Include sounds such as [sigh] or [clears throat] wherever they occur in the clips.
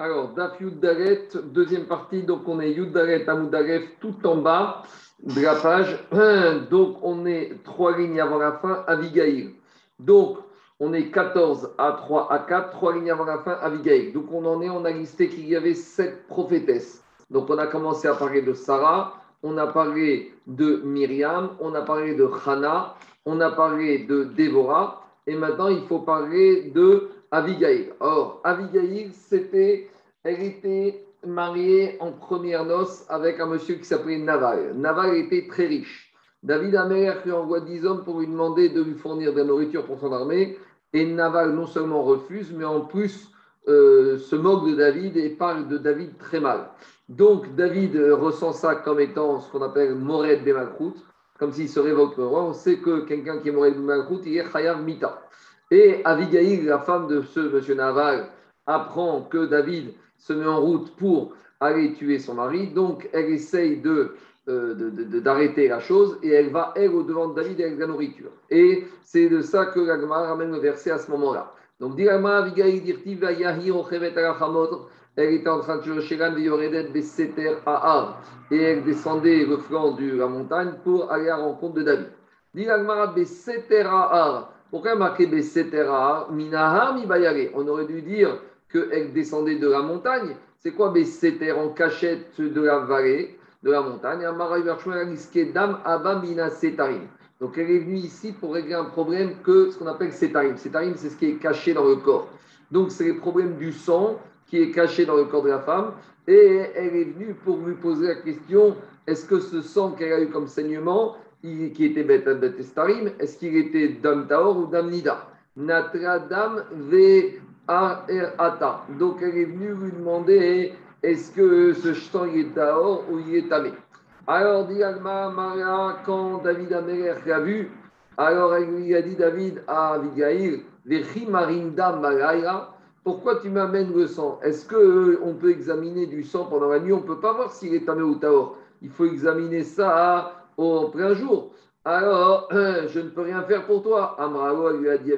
Alors, Daf Yuddaret, deuxième partie, donc on est Yuddaret Amoudaref tout en bas de la page. Donc on est trois lignes avant la fin, Avigail. Donc on est 14 à 3 à 4, trois lignes avant la fin, Avigail. Donc on en est, on a listé qu'il y avait sept prophétesses. Donc on a commencé à parler de Sarah, on a parlé de Myriam, on a parlé de Hannah, on a parlé de Déborah, et maintenant il faut parler de Abigail. Or, Abigail, c'était, elle était mariée en première noce avec un monsieur qui s'appelait Naval. Naval était très riche. David Amer lui envoie 10 hommes pour lui demander de lui fournir de la nourriture pour son armée. Et Naval non seulement refuse, mais en plus euh, se moque de David et parle de David très mal. Donc David ressent ça comme étant ce qu'on appelle Mored de Malchut, comme s'il se roi. On sait que quelqu'un qui est Mored de Malchut, il est Chayav Mita. Et Abigail, la femme de ce monsieur Naval, apprend que David se met en route pour aller tuer son mari. Donc, elle essaye de, euh, d'arrêter la chose et elle va, elle, au-devant de David avec la nourriture. Et c'est de ça que l'Agma ramène le verset à ce moment-là. Donc, Dirama, Abigail, Dirti, Yahi, Rochevet, elle était en train de chercher Yoredet, Besseter, Ahar. Et elle descendait le flanc de la montagne pour aller à la rencontre de David. Besseter, Ahar. Pourquoi marqué Bessetera Minaha mi On aurait dû dire qu'elle descendait de la montagne. C'est quoi Besseter en cachette de la vallée, de la montagne? Donc elle est venue ici pour régler un problème que ce qu'on appelle Setarim. Setarim, c'est ce qui est caché dans le corps. Donc c'est le problème du sang qui est caché dans le corps de la femme. Et elle est venue pour lui poser la question est-ce que ce sang qu'elle a eu comme saignement, qui était Betestarim, est-ce qu'il était Dam Taor ou Dam Nida? Natradam ve Ata. Donc elle est venue lui demander est-ce que ce jeton est Taor ou il est Tamé? Alors dit Alma Maria, quand David Améler l'a vu, alors elle lui a dit David à Abigail Marinda pourquoi tu m'amènes le sang? Est-ce qu'on euh, peut examiner du sang pendant la nuit? On ne peut pas voir s'il est tamé ou taor. Il faut examiner ça au plein jour. Alors, [clears throat] je ne peux rien faire pour toi. Amrao lui a dit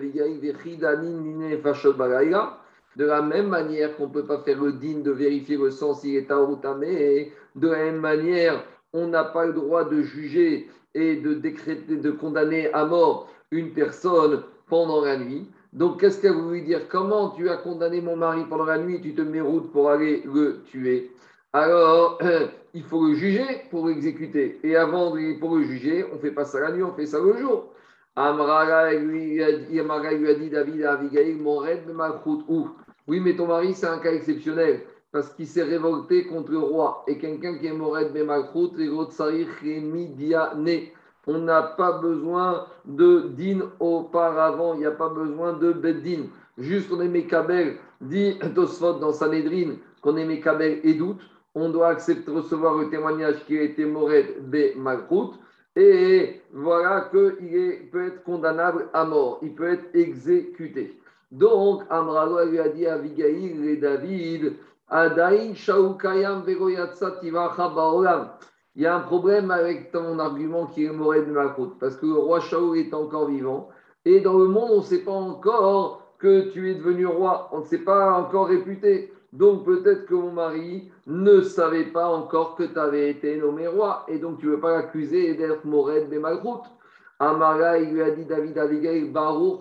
de la même manière qu'on ne peut pas faire le digne de vérifier le sang s'il est à et de la même manière, on n'a pas le droit de juger et de décréter, de condamner à mort une personne pendant la nuit. Donc, qu'est-ce qu'elle voulu dire? Comment tu as condamné mon mari pendant la nuit? Et tu te mets route pour aller le tuer alors il faut le juger pour l'exécuter. Et avant de, pour le juger, on ne fait pas ça la nuit, on fait ça le jour. Amraga lui, a dit David à Abigail, mon rêve de Malchut. Oui, mais ton mari, c'est un cas exceptionnel parce qu'il s'est révolté contre le roi. Et quelqu'un qui est Mored de Malchut, on n'a pas besoin de din auparavant, il n'y a pas besoin de beddin. Juste on est Mekabel, dit Tosfot dans Sanhedrin, qu'on est Mekabel et doute on doit accepter recevoir le témoignage qui a été Mored be Malchut, et voilà qu'il peut être condamnable à mort, il peut être exécuté. Donc, Amralo lui a dit à Abigail et David. Il y a un problème avec ton argument qui est Mored Malchut, parce que le roi Shaul est encore vivant, et dans le monde, on ne sait pas encore que tu es devenu roi, on ne s'est pas encore réputé. Donc peut-être que mon mari ne savait pas encore que tu avais été nommé roi. Et donc tu ne veux pas l'accuser d'être Mored des Malchut. Amara, il lui a dit David Abigail, Baruch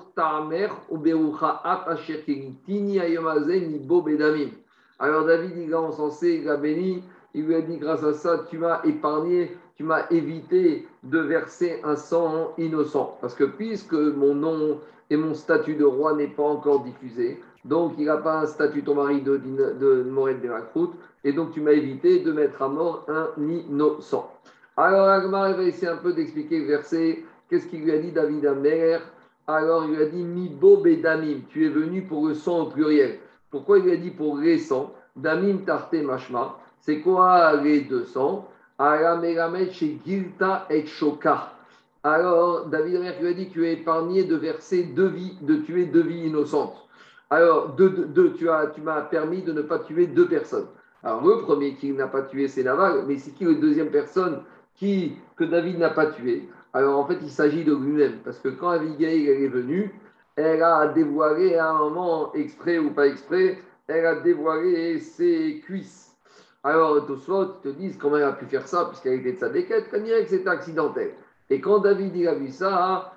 bo bedamim. Alors David, il a encensé, il a béni, il lui a dit grâce à ça, tu m'as épargné, tu m'as évité de verser un sang innocent. Parce que puisque mon nom et mon statut de roi n'est pas encore diffusé, donc, il n'a pas un statut, ton mari, de, de, de Morel et donc tu m'as évité de mettre à mort un innocent. Alors, Agmar va essayer un peu d'expliquer le verset. Qu'est-ce qu'il lui a dit, David Amer? Alors, il lui a dit Mibo Bedamim, tu es venu pour le sang au pluriel. Pourquoi il lui a dit pour les sangs Damim Tarte Mashma. C'est quoi les deux sangs? Alors, David Amer lui a dit Tu es épargné de verser deux vies, de tuer deux vies innocentes. Alors, deux, tu, as, tu m'as permis de ne pas tuer deux personnes. Alors, le premier qui n'a pas tué, c'est Naval, mais c'est qui la deuxième personne qui, que David n'a pas tué? Alors, en fait, il s'agit de lui-même, parce que quand Abigail est venue, elle a dévoilé à un moment, exprès ou pas exprès, elle a dévoilé ses cuisses. Alors, Tosfot te disent comment elle a pu faire ça, puisqu'elle était de sa déquête, dirait que c'était accidentel. Et quand David il a vu ça,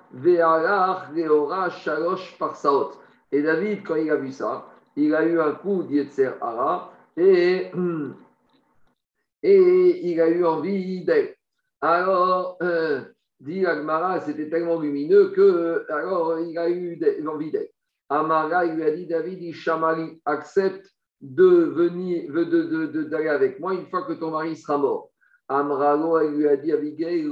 Shalosh Parsaot. Et David, quand il a vu ça, il a eu un coup d'Yetzer Hara et, [clears throat] et il a eu envie d'elle. Alors, euh, dit Agmara, c'était tellement lumineux que alors il a eu envie d'elle. Amara, il lui a dit David, Ishamari, accepte de venir, d'aller de, de, avec moi une fois que ton mari sera mort. Amralo, il lui a dit Abigail.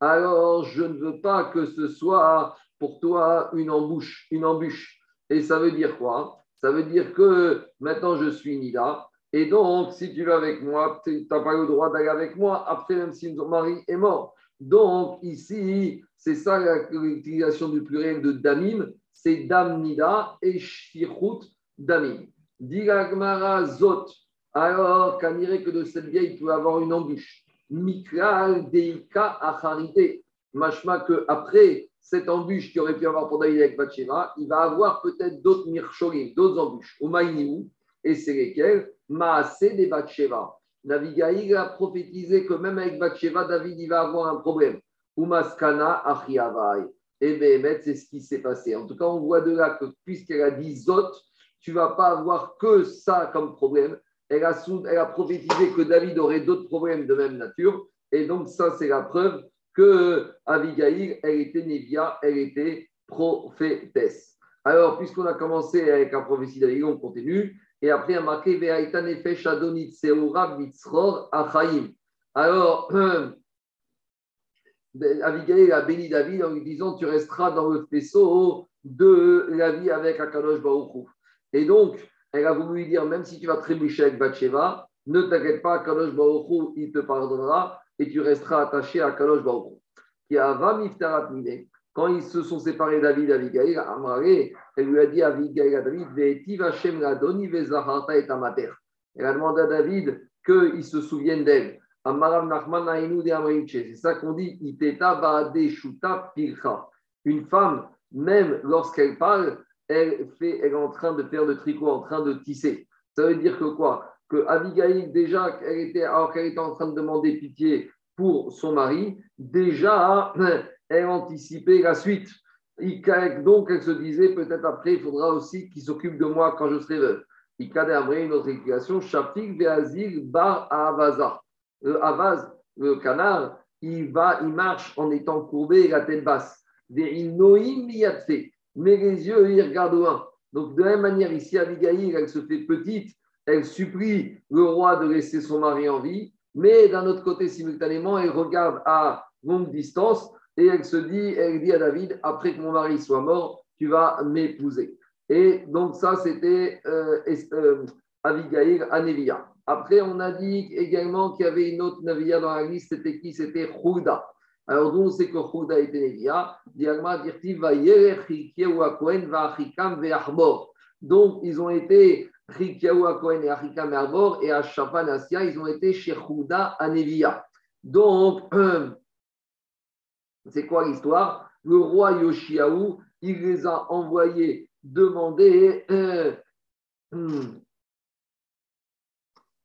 Alors, je ne veux pas que ce soit pour toi une embûche, une embûche. Et ça veut dire quoi? Ça veut dire que maintenant je suis Nida. Et donc, si tu vas avec moi, tu n'as pas le droit d'aller avec moi, après, même si ton mari est mort. Donc, ici, c'est ça l'utilisation du pluriel de damim, c'est damnida et shirut damim. Diragmara zot. Alors, dirait que de cette vieille, il peut avoir une embûche. Mikral deika acharité. Machma que après cette embûche qui aurait pu avoir pour David avec Bathsheba, il va avoir peut-être d'autres mircholim, d'autres embûches. Ou et c'est lesquelles? Maasé des Bathsheba. Navigaï a prophétisé que même avec Bathsheba, David il va avoir un problème. Umaskana Achiavai. Et bien, c'est ce qui s'est passé. En tout cas, on voit de là que puisqu'elle a dit Zot, tu vas pas avoir que ça comme problème. Elle a, elle a prophétisé que David aurait d'autres problèmes de même nature. Et donc, ça, c'est la preuve que Abigail, elle était Névia, elle était prophétesse. Alors, puisqu'on a commencé avec la prophétie d'Abigail, on continue. Et après, il y a marqué Ve'aita nefesh adonit seura mitzror achaim. Alors, [clears throat] Abigail a béni David en lui disant Tu resteras dans le faisceau de la vie avec Akadosh Baruch Et donc, elle a voulu lui dire Même si tu vas trébucher avec Bathsheba, ne t'inquiète pas, Akadosh Baruch il te pardonnera et tu resteras attaché à Akadosh Baruch Qui a Miftarat Mine. Quand ils se sont séparés, David et Abigail, elle lui a dit Abigail à David Elle a demandé à David qu'il se souvienne d'elle. C'est ça qu'on dit Une femme, même lorsqu'elle parle, elle, est en train de faire le tricot, en train de tisser. Ça veut dire que quoi? Que Abigail, déjà, elle était, alors qu'elle était en train de demander pitié pour son mari, déjà, [laughs] elle anticipait la suite. Donc, elle se disait, peut-être après, il faudra aussi qu'il s'occupe de moi quand je serai veuve. Il cadre une autre explication, Shafik Bar Avaza le le canard, il va, il marche en étant courbé la tête basse. Mais les yeux, ils regardent loin. Donc, de la même manière, ici, Abigail, elle se fait petite, elle supplie le roi de laisser son mari en vie, mais d'un autre côté, simultanément, elle regarde à longue distance et elle se dit, elle dit à David, après que mon mari soit mort, tu vas m'épouser. Et donc, ça, c'était euh, euh, Abigail à. Après, on a dit également qu'il y avait une autre Navia dans la liste, c'était qui? C'était Chouda. Alors, nous, on sait que Chouda était Navia. Donc, ils ont été Chikiaou Kohen et Achikam et Arbor, et à Shapanassia, ils ont été chez Chouda à Nevia. Donc, [clears throat] c'est quoi l'histoire? Le roi Yoshiaou, il les a envoyés demander. [clears throat]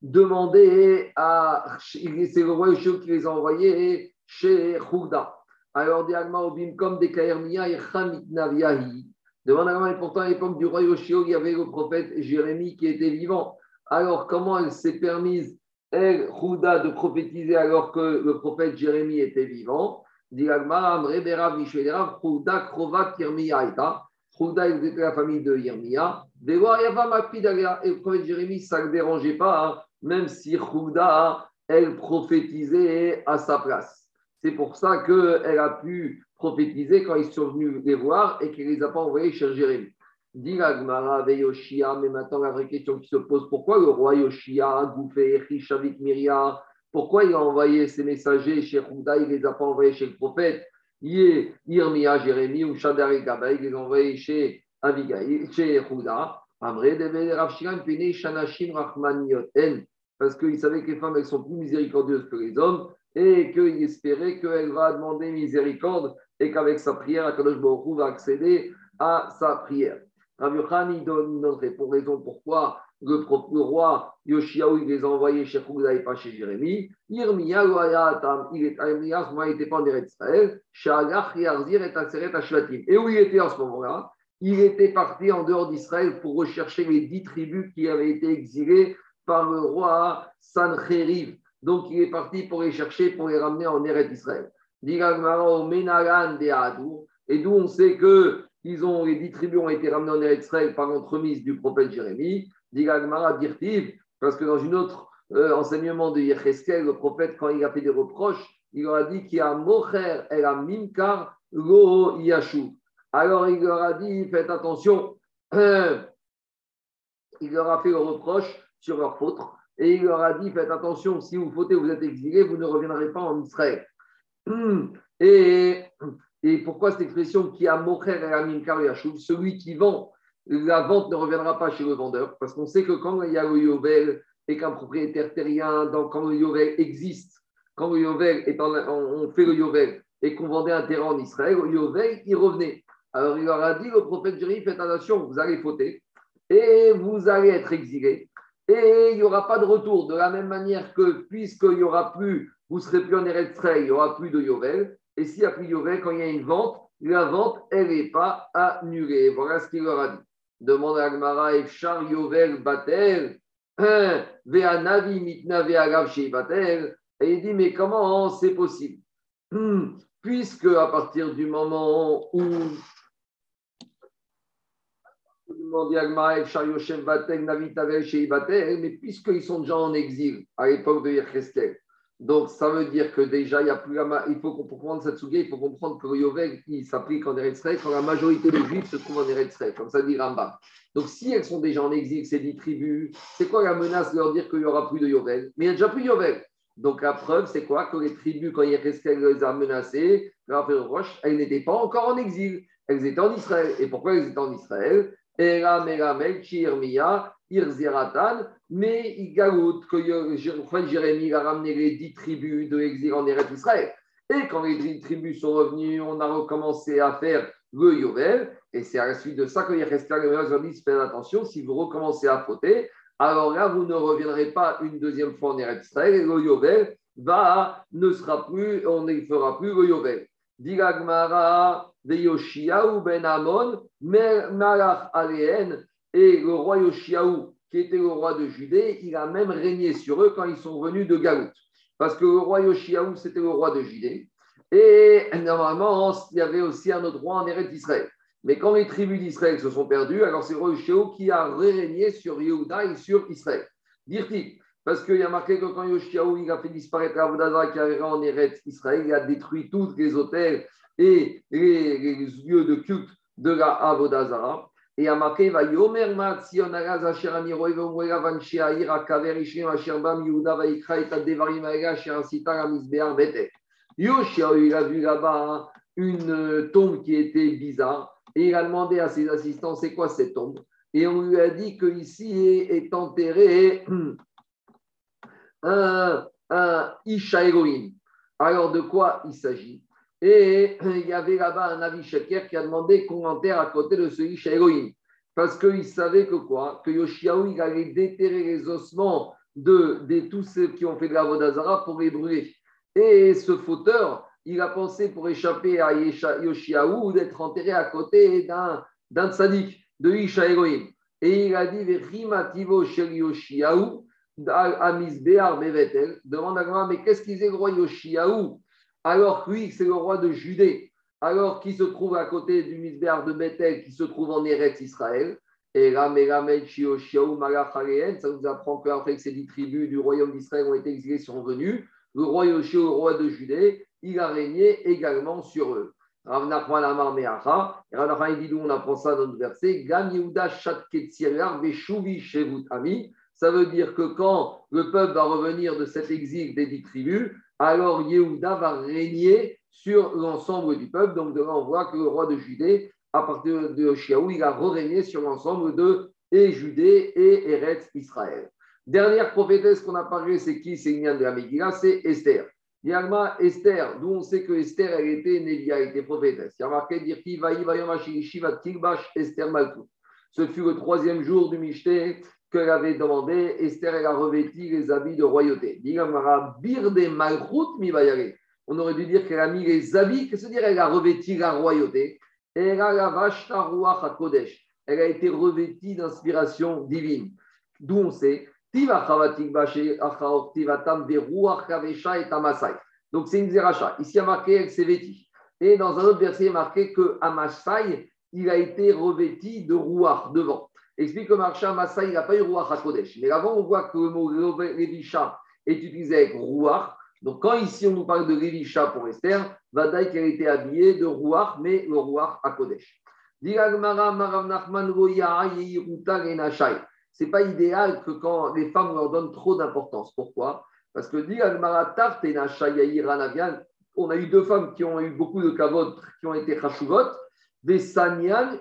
demander à. C'est le roi qui les a envoyés chez Chouda. Alors, comme des Kaermia et Naviahi. Demande à et pourtant à l'époque du roi Yoshio, il y avait le prophète Jérémie qui était vivant. Alors, comment elle s'est permise, elle, Chouda, de prophétiser alors que le prophète Jérémie était vivant? Diagma, Amre, Berav, Mishverav, Chouda, Krova, Kirmiyaita. Chouda, il était la famille de Yirmiya. Et le prophète Jérémie, ça ne le dérangeait pas. Hein même si Chouda, elle prophétisait à sa place. C'est pour ça qu'elle a pu prophétiser quand ils sont venus les voir et qu'elle ne les a pas envoyés chez Jérémie. Dit Yoshia, mais maintenant la vraie question qui se pose, pourquoi le roi Yoshia, Gouffé, Rishavik, Myria, pourquoi il a envoyé ses messagers chez Chouda, il ne les a pas envoyés chez le prophète? Irmia, Jérémie ou Shadar et Gaba, il les a envoyés chez Abigail, chez Chouda. Parce qu'il savait que les femmes, elles sont plus miséricordieuses que les hommes et qu'il espérait qu'elle va demander miséricorde et qu'avec sa prière, Akadosh Baruch va accéder à sa prière. Rabbi Yochanan, il donne pour raison pourquoi le, roi Yoshiaou, il les a envoyés chez Kougla et pas chez Jérémie. Il était à ce il n'était pas en Israël. Shalach, Yarzir et Aseret Ashvatim. Et où il était en ce moment-là? Il était parti en dehors d'Israël pour rechercher les dix tribus qui avaient été exilées par le roi Sancheriv. Donc il est parti pour les chercher, pour les ramener en Eretz Israël. Et d'où on sait que les dix tribus ont été ramenées en Eretz Israël par l'entremise du prophète Jérémie. Parce que dans une autre euh, enseignement de Yecheskel, le prophète, quand il a fait des reproches, il leur a dit qu'il y a Mocher et a Minkar Lo Yashu. Alors il leur a dit faites attention. il leur a fait le reproche sur leur faute. Et il leur a dit faites attention, si vous fautez, vous êtes exilés, vous ne reviendrez pas en Israël. Et, et pourquoi cette expression qui a Mocher et a Minkar Yashu Celui qui vend la vente ne reviendra pas chez le vendeur, parce qu'on sait que quand il y a le Yovel et qu'un propriétaire terrien, quand le Yovel existe, quand le Yovel est en, on fait le Yovel et qu'on vendait un terrain en Israël, le Yovel, il revenait. Alors il leur a dit, le prophète Jérémie, faites attention, vous allez fauter et vous allez être exilés et il n'y aura pas de retour. De la même manière que, puisqu'il n'y aura plus, vous serez plus en Israël, il n'y aura plus de Yovel. Et s'il n'y a plus de Yovel, quand il y a une vente, la vente, elle n'est pas annulée. Voilà ce qu'il leur a dit. Demande à Agmara, Efchar Yovel Batel, hein, Ve'anavi Mitna Batel. Et il dit, mais comment c'est possible? Hmm, Puisque à partir du moment où mais puisqu'ils sont déjà en exil à l'époque de Yerkeskel, donc, ça veut dire que déjà, il y a plus il faut comprendre cette il faut comprendre que Yovel, il s'applique en Eretz quand la majorité des Juifs se trouvent en Eretz comme ça dit Rambam. Donc, si elles sont déjà en exil, ces dix tribus, c'est quoi la menace de leur dire qu'il n'y aura plus de Yovel? Mais il n'y a déjà plus de Yovel. Donc, la preuve, c'est quoi? Que les tribus, quand Yerkeskel les a menacées, Roche, elles n'étaient pas encore en exil. Elles étaient en Israël. Et pourquoi elles étaient en Israël? Irziratan, mais il galoute que Jérémie a ramené les dix tribus de l'exil en Eretz Israël. Et quand les dix tribus sont revenues, on a recommencé à faire le Yovel. Et c'est à la suite de ça que Yereskel et dit faites attention, si vous recommencez à fauter, alors là, vous ne reviendrez pas une deuxième fois en Eretz Israël et le Yovel va, ne sera plus, on ne fera plus le Yovel. Digagmara, ou ben Amon, Malach et le roi Yoshiaou qui était le roi de Judée, il a même régné sur eux quand ils sont venus de Galout. Parce que le roi Yoshiaou, c'était le roi de Judée. Et normalement, il y avait aussi un autre roi en Eretz d'Israël. Mais quand les tribus d'Israël se sont perdues, alors c'est Yoshiaou qui a régné sur Yehuda et sur Israël. Dire-t-il Parce qu'il y a marqué que quand Yoshiaou il a fait disparaître Avodazara qui avait en Eretz Israël, il a détruit tous les hôtels et les, lieux de culte de la Avodazara. Et a marqué va yomer matzion agaz asher ani roe vomwela vanshi air akaver ishim asher bam Yehuda va ikra et adevarim aega asher asita la misbear bete. Yoshia, il a vu là-bas une tombe qui était bizarre et il a demandé à ses assistants c'est quoi cette tombe? Et on lui a dit qu'ici est enterré un, un Isha Alors de quoi il s'agit? Et il y avait là-bas un avis qui a demandé qu'on enterre à côté de ce Isha Parce qu'il savait que quoi? Que Yoshiaou, il allait déterrer les ossements de, tous ceux qui ont fait de la Vodazara pour les brûler. Et ce fauteur, il a pensé pour échapper à Yoshiaou d'être enterré à côté d'un, d'un de Isha Et il a dit Rimativo shel Yoshiaou, Amis Be'ar Bevetel. Demande à moi, mais qu'est-ce qu'il disait le roi Yoshiaou alors que lui, c'est le roi de Judée, alors qu'il se trouve à côté du Misbéar de Bethel, qui se trouve en Eretz Israël. Et ça nous apprend qu'après que ces dix tribus du royaume d'Israël ont été exilées, sont venues, le roi Yoshio, le roi de Judée, il a régné également sur eux. Rav Nachman Amar Meacha, Rav Nachman dit on apprend ça dans notre verset, Gam Yehuda Shatketsirar Veshuvi Shevut Ami. Ça veut dire que quand le peuple va revenir de cet exil des dix tribus, alors Yehuda va régner sur l'ensemble du peuple. Donc de là, on voit que le roi de Judée, à partir de Chiaou, il a régné sur l'ensemble de et Judée et Eretz Israël. Dernière prophétesse qu'on a parlé, c'est qui? C'est de la Megillah, c'est Esther. Yalma Esther, d'où on sait que Esther, elle était Nélia, elle était prophétesse. Il a marqué dire Esther. Ce fut le troisième jour du Michté qu'elle avait demandé. Esther, elle a revêti les habits de royauté. On aurait dû dire qu'elle a mis les habits, qu'est-ce que dire? Elle a revêti la royauté. Elle a Elle a été revêtie d'inspiration divine. D'où on sait donc c'est une zeracha. Ici, il y a marqué s'est vêtie. Et dans un autre verset, il y a marqué que Amasai, il a été revêti de rouach devant. Explique que marché Amasai, il n'a pas eu rouach à Kodesh. Mais avant, on voit que le mot Levisha est utilisé avec rouach. Donc quand ici on nous parle de Levisha pour Esther, Vadaï qu'elle a été habillée de rouach, mais le rouach à Kodesh n'est pas idéal que quand les femmes leur donnent trop d'importance. Pourquoi? Parce que on a eu deux femmes qui ont eu beaucoup de kavod, qui ont été chashuvot, des sanyan.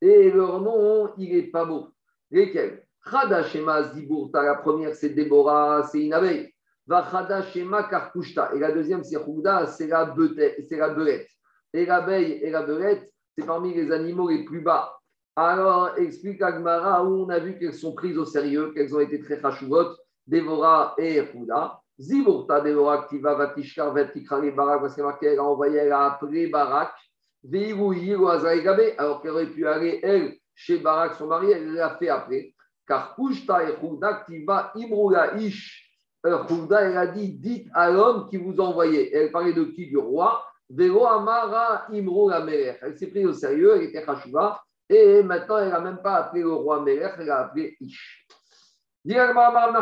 Et leur nom, il n'est pas beau. Lesquels Chada Shema Ziburta, la première c'est Déborah, c'est une abeille. Va Chada Shema Karkushta. Et la deuxième c'est Chouda, c'est la belette. Et l'abeille et la belette, c'est parmi les animaux les plus bas. Alors, explique Agmara où on a vu qu'elles sont prises au sérieux, qu'elles ont été très chachuvot, Dévora et Echuda. Ziburta Dévora qui va vatishkar vatikra les barak, parce qu'elle elle a envoyé, elle a appelé Barak, alors qu'elle aurait pu aller, elle, chez Barak, son mari, elle l'a fait après. Car Kushta et Chouda qui va Imrula Ish, Chouda, elle a dit, dites à l'homme qui vous envoyait. Elle parlait de qui? Du roi. Vero Amara Imrula Merer. Elle s'est prise au sérieux, elle était chachouva. Et maintenant, elle n'a même pas appelé le roi Melech, elle a appelé Ish. Rav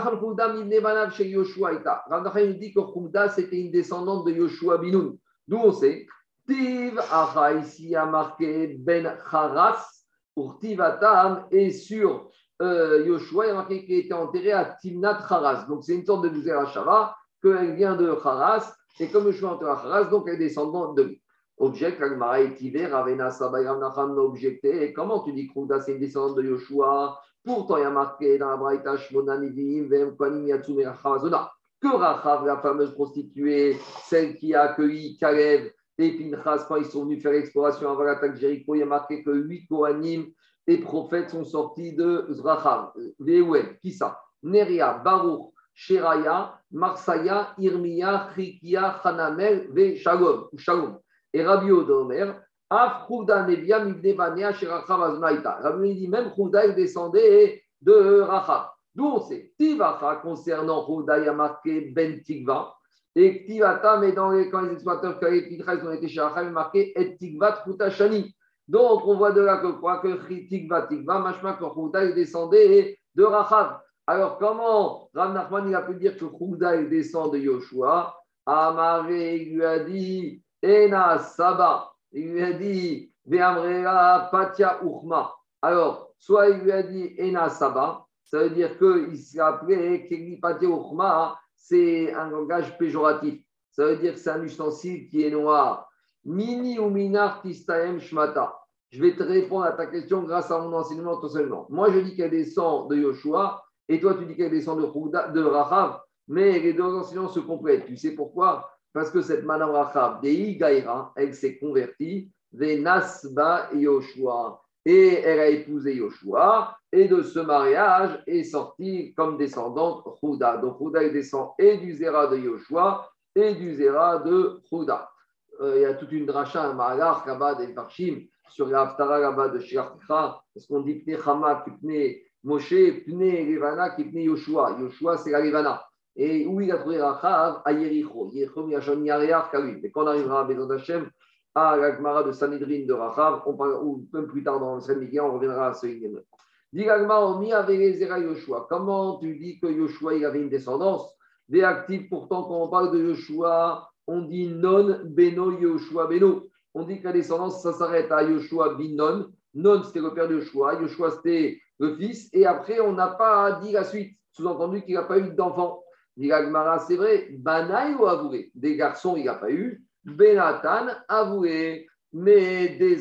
Nachman dit que Khouda, c'était une descendante de Yoshua Binoun. D'où on sait Tiv Acha, ici a marqué Ben Haras, pour Tivatam, et sur euh, Yoshua, il a marqué qu'il était enterré à Timnat Haras. Donc c'est une sorte de Shava, qu'elle vient de Haras, et comme Yoshua est enterré à Haras, donc elle est descendante de lui. Objecte, Agmara et Tiver, Ravena Sabayram objecté. Comment tu dis que c'est une descendante de Yoshua? Pourtant, il y a marqué dans la Braïta Shmona Nivim, Vem Kwanim Yatsume Rachavazona, que Rachav, la fameuse prostituée, celle qui a accueilli Kalev et Pinchas quand ils sont venus faire l'exploration avant l'attaque de Jéricho, il y a marqué que huit Kohanim et prophètes sont sortis de Rachav. Veouel, qui ça? Neria, Baruch, Sheraya, Marsaya, Irmiya, Chikia, Hanamel, Ve Shalom. Et Rabbi Odomer, Af Chouda Nevia Mibnebania Sherachav Azmaïta. Rabbi dit même Chouda il descendait de Rachav. D'où on sait Tivacha concernant Chouda, il a marqué Ben Tigva. Et Tivata, mais dans les, quand les exploiteurs avaient ont été chez Rachav, il a marqué Et Tigvat Shani. Donc on voit de là que quoi que Tigva Tigva, machma que il descendait de Rachav. Alors comment Ram Nachman il a pu dire que Chouda il descend de Yoshua? Amaré lui a dit Ena Saba, il lui a dit Veamrea Patia Uchma. Alors, soit il lui a dit Ena Saba, ça veut dire qu'il s'est appelé Kegli Patia Uchma, c'est un langage péjoratif. Ça veut dire que c'est un ustensile qui est noir. Mini ou minar tistaem shmata. Je vais te répondre à ta question grâce à mon enseignement tout seulement. Moi, je dis qu'elle descend de Yoshua, et toi, tu dis qu'elle descend de, Rahav, mais les deux enseignements se complètent. Tu sais pourquoi? Parce que cette Madame Rachab, Gaïra, elle s'est convertie, Venasba Yoshua. Et elle a épousé Yoshua, et de ce mariage est sortie comme descendante Houda. Donc Houda descend et du Zera de Yoshua et du Zera de Houda. Euh, il y a toute une dracha, un malach là-bas des Farshim, sur l'Aftara là-bas de Shirachra, parce qu'on dit Pne Pne Moshe, Pne Levana, Pne Yoshua. Yoshua, c'est la Levana. Et où il a trouvé Rachav À Yericho. Yericho, il a. Mais quand on arrivera à Bézot Hashem, à la Gemara de Sanhedrin de Rachav, ou même plus tard dans le Sanhedrin, on reviendra à ce Yémen. Dit Yoshua. Comment tu dis que Yoshua il avait une descendance Des actifs, pourtant, quand on parle de Yoshua, on dit non beno Yoshua beno. On dit que la descendance, ça s'arrête à Yoshua bin non. Non, c'était le père de Yoshua. Yoshua, c'était le fils. Et après, on n'a pas dit la suite. Sous-entendu qu'il n'a pas eu d'enfant c'est vrai, Banaï ou avoué? Des garçons, il n'a pas eu. Benatan, avoué. Mais des,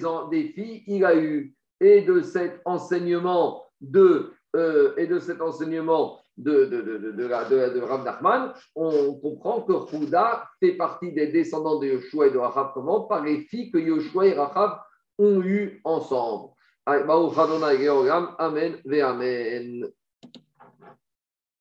filles, il a eu. Et de cet enseignement de, euh, et de cet enseignement de, de, de, de, de Nachman, on comprend que Houda fait partie des descendants de Yoshua et de Rachav, comment? Par les filles que Yoshua et Rachav ont eues ensemble. Amen Amen.